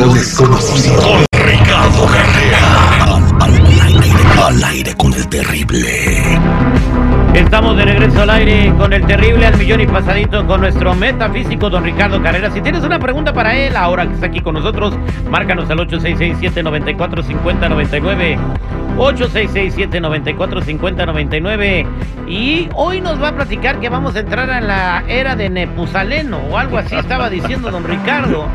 lo desconocido. Con Ricardo Carrera. Al, aire, al aire con el terrible. Estamos de regreso al aire con el terrible al millón y pasadito con nuestro metafísico don Ricardo Carrera. Si tienes una pregunta para él, ahora que está aquí con nosotros, márcanos al 8667-945099. 8667-945099. Y hoy nos va a platicar que vamos a entrar a la era de Nepusaleno o algo así estaba diciendo don Ricardo.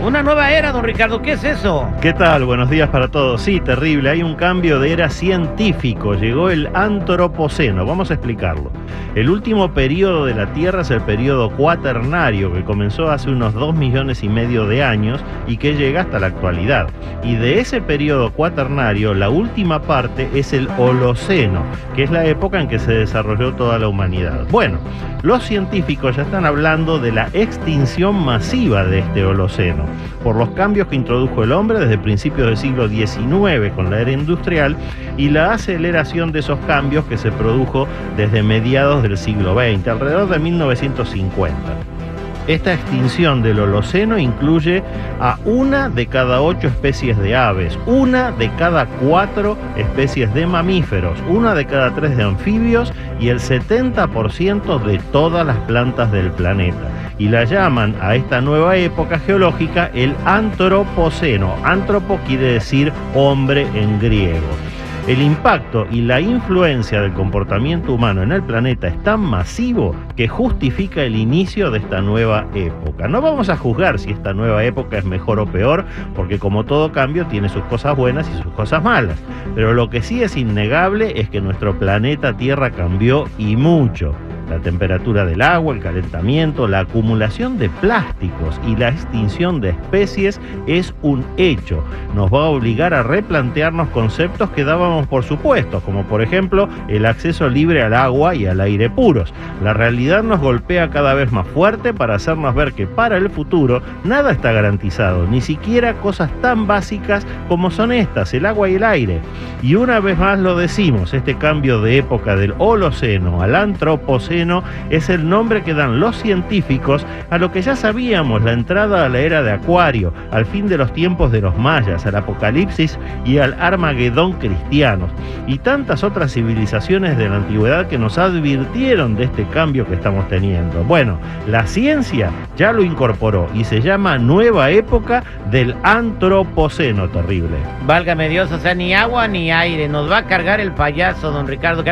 Una nueva era, don Ricardo, ¿qué es eso? ¿Qué tal? Buenos días para todos. Sí, terrible, hay un cambio de era científico. Llegó el antropoceno, vamos a explicarlo. El último periodo de la Tierra es el periodo cuaternario, que comenzó hace unos 2 millones y medio de años y que llega hasta la actualidad. Y de ese periodo cuaternario, la última parte es el Holoceno, que es la época en que se desarrolló toda la humanidad. Bueno, los científicos ya están hablando de la extinción masiva de este Holoceno por los cambios que introdujo el hombre desde principios del siglo XIX con la era industrial y la aceleración de esos cambios que se produjo desde mediados del siglo XX, alrededor de 1950. Esta extinción del Holoceno incluye a una de cada ocho especies de aves, una de cada cuatro especies de mamíferos, una de cada tres de anfibios y el 70% de todas las plantas del planeta. Y la llaman a esta nueva época geológica el Antropoceno. Antropo quiere decir hombre en griego. El impacto y la influencia del comportamiento humano en el planeta es tan masivo que justifica el inicio de esta nueva época. No vamos a juzgar si esta nueva época es mejor o peor, porque como todo cambio tiene sus cosas buenas y sus cosas malas. Pero lo que sí es innegable es que nuestro planeta Tierra cambió y mucho. La temperatura del agua, el calentamiento, la acumulación de plásticos y la extinción de especies es un hecho. Nos va a obligar a replantearnos conceptos que dábamos por supuesto, como por ejemplo el acceso libre al agua y al aire puros. La realidad nos golpea cada vez más fuerte para hacernos ver que para el futuro nada está garantizado, ni siquiera cosas tan básicas como son estas, el agua y el aire. Y una vez más lo decimos, este cambio de época del Holoceno al Antropoceno es el nombre que dan los científicos a lo que ya sabíamos, la entrada a la era de Acuario, al fin de los tiempos de los mayas, al apocalipsis y al Armagedón cristianos, y tantas otras civilizaciones de la antigüedad que nos advirtieron de este cambio que estamos teniendo. Bueno, la ciencia ya lo incorporó y se llama nueva época del antropoceno terrible. Válgame Dios, o sea, ni agua ni aire, nos va a cargar el payaso, don Ricardo.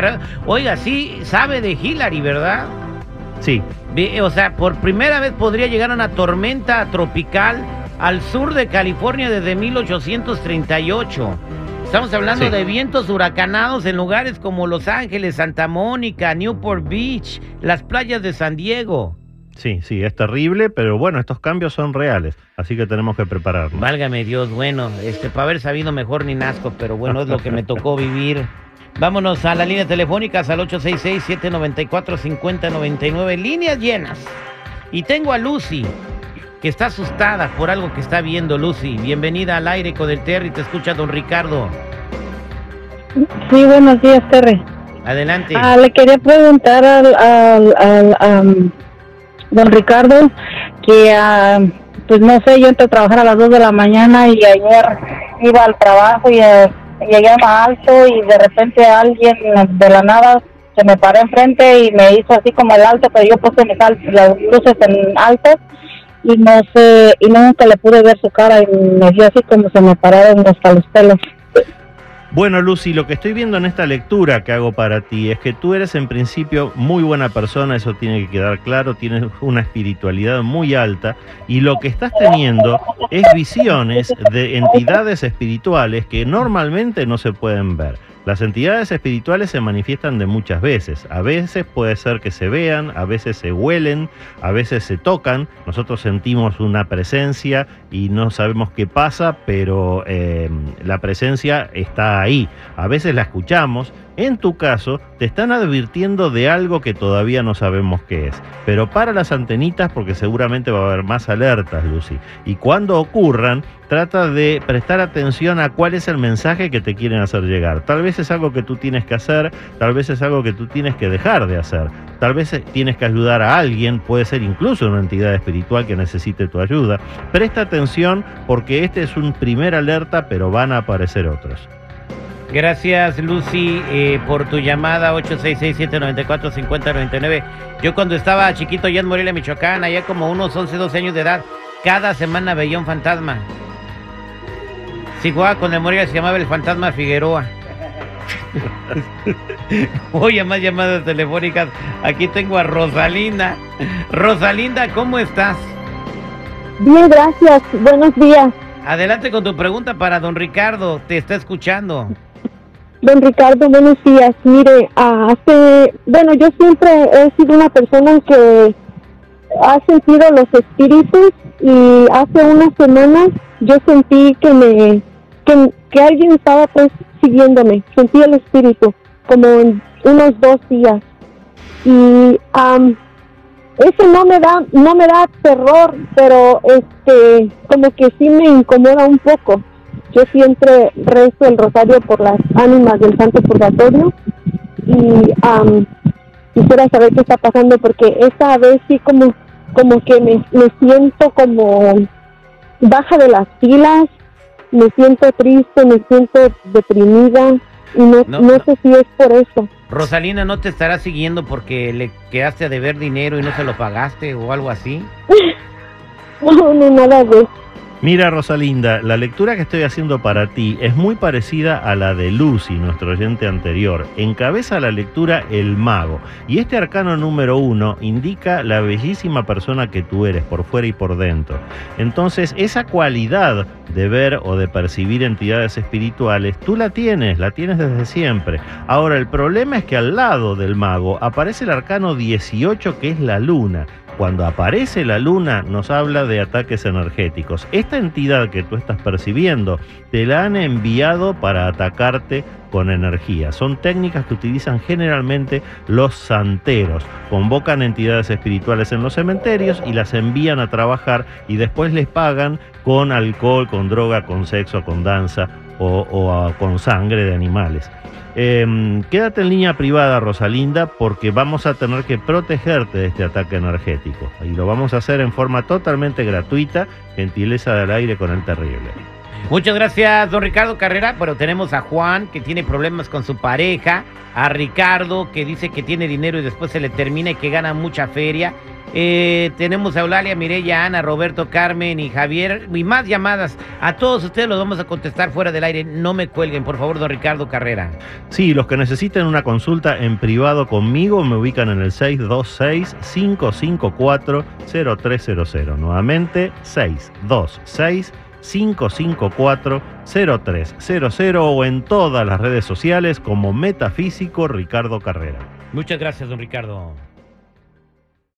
Oiga, sí, sabe de Hillary, ¿verdad? Sí. O sea, por primera vez podría llegar una tormenta tropical al sur de California desde 1838. Estamos hablando Sí. de vientos huracanados en lugares como Los Ángeles, Santa Mónica, Newport Beach, las playas de San Diego. Sí, sí, es terrible, pero bueno, estos cambios son reales, así que tenemos que prepararnos. Válgame Dios, bueno, este, para haber sabido mejor ni nazco, pero bueno, es lo que me tocó vivir. Vámonos a las líneas telefónicas al 866-794-5099, líneas llenas. Y tengo a Lucy, que está asustada por algo que está viendo, Lucy. Bienvenida al aire con el Terry, te escucha don Ricardo. Sí, buenos días, Terry. Adelante. Ah, le quería preguntar al, al, al, don Ricardo que, ah, pues no sé, yo entro a trabajar a las 2 de la mañana y ayer iba al trabajo y eh, llegué a alto y de repente alguien de la nada se me paró enfrente y me hizo así como el alto, pero yo puse mis las luces en altas y no sé, y nunca le pude ver su cara y me dio así como se me pararon hasta los pelos. Bueno, Lucy, lo que estoy viendo en esta lectura que hago para ti es que tú eres en principio muy buena persona, eso tiene que quedar claro, tienes una espiritualidad muy alta y lo que estás teniendo es visiones de entidades espirituales que normalmente no se pueden ver. Las entidades espirituales se manifiestan de muchas veces. A veces puede ser que se vean, a veces se huelen, a veces se tocan. Nosotros sentimos una presencia y no sabemos qué pasa, pero eh, la presencia está ahí. A veces la escuchamos. En tu caso, te están advirtiendo de algo que todavía no sabemos qué es. Pero para las antenitas porque seguramente va a haber más alertas, Lucy. Y cuando ocurran, trata de prestar atención a cuál es el mensaje que te quieren hacer llegar. Tal vez es algo que tú tienes que hacer, tal vez es algo que tú tienes que dejar de hacer. Tal vez eh, tienes que ayudar a alguien, puede ser incluso una entidad espiritual que necesite tu ayuda. Presta atención porque este es un primer alerta, pero van a aparecer otros. Gracias, Lucy, eh, por tu llamada 866-794-5099. Yo cuando estaba chiquito allá en Morelia, Michoacán, allá como unos 11, 12 años de edad, cada semana veía un fantasma. Si jugaba con el Morelia se llamaba el fantasma Figueroa. Oye, más llamadas telefónicas. Aquí tengo a Rosalinda. Rosalinda, ¿cómo estás? Bien, gracias. Buenos días. Adelante con tu pregunta para don Ricardo. Te está escuchando. Don Ricardo, buenos días. Mire, hace, bueno, yo siempre he sido una persona que ha sentido los espíritus y hace unas semanas yo sentí que me, que, alguien estaba pues siguiéndome. Sentí el espíritu como en unos dos días y eso no me da, no me da terror, pero este, como que sí me incomoda un poco yo siempre rezo el rosario por las ánimas del Santo Purgatorio y quisiera saber qué está pasando porque esta vez sí como, como que me, me siento como baja de las pilas, me siento triste, me siento deprimida y no, no, sé si es por eso. Rosalina, ¿no te estará siguiendo porque le quedaste a deber dinero y no se lo pagaste o algo así? no, no, nada de eso. Mira, Rosalinda, la lectura que estoy haciendo para ti es muy parecida a la de Lucy, nuestro oyente anterior. Encabeza la lectura el mago. Y este arcano número uno indica la bellísima persona que tú eres, por fuera y por dentro. Entonces, esa cualidad de ver o de percibir entidades espirituales, tú la tienes, la tienes desde siempre. Ahora, el problema es que al lado del mago aparece el arcano 18, que es la luna cuando aparece la luna nos habla de ataques energéticos. Esta entidad que tú estás percibiendo te la han enviado para atacarte con energía. Son técnicas que utilizan generalmente los santeros. Convocan entidades espirituales en los cementerios y las envían a trabajar y después les pagan con alcohol, con droga, con sexo, con danza o, con sangre de animales. Em, quédate en línea privada, Rosalinda, porque vamos a tener que protegerte de este ataque energético. Y lo vamos a hacer en forma totalmente gratuita, gentileza del aire con el terrible. Muchas gracias, don Ricardo Carrera. Bueno, tenemos a Juan, que tiene problemas con su pareja, a Ricardo, que dice que tiene dinero y después se le termina y que gana mucha feria. Eh, tenemos a Eulalia, Mireya, Ana, Roberto, Carmen y Javier y más llamadas. A todos ustedes los vamos a contestar fuera del aire. No me cuelguen, por favor, don Ricardo Carrera. Sí, los que necesiten una consulta en privado conmigo me ubican en el 626-554-0300. Nuevamente, 626-554-0300 o en todas las redes sociales como Metafísico Ricardo Carrera. Muchas gracias, don Ricardo.